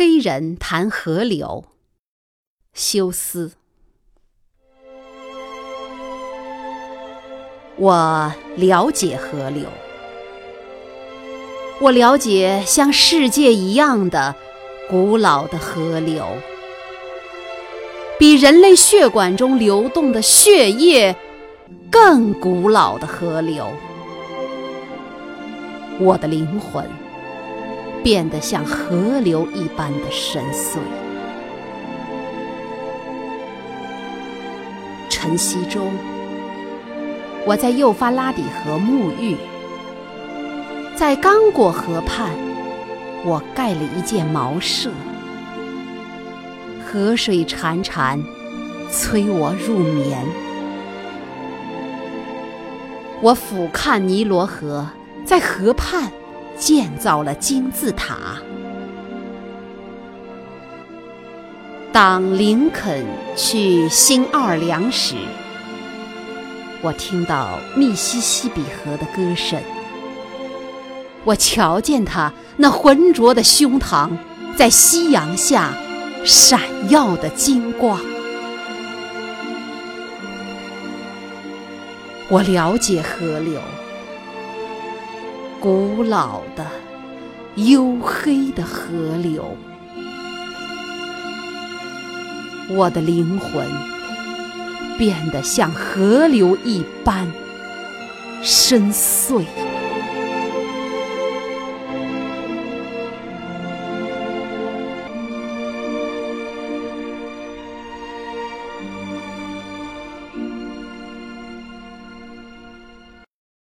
黑人谈河流，休斯。我了解河流，我了解像世界一样的古老的河流，比人类血管中流动的血液更古老的河流。我的灵魂。变得像河流一般的深邃。晨曦中，我在幼发拉底河沐浴；在刚果河畔，我盖了一件茅舍。河水潺潺，催我入眠。我俯瞰尼罗河，在河畔。建造了金字塔。当林肯去新奥尔良时，我听到密西西比河的歌声。我瞧见他那浑浊的胸膛在夕阳下闪耀的金光。我了解河流。古老的、黝黑的河流，我的灵魂变得像河流一般深邃。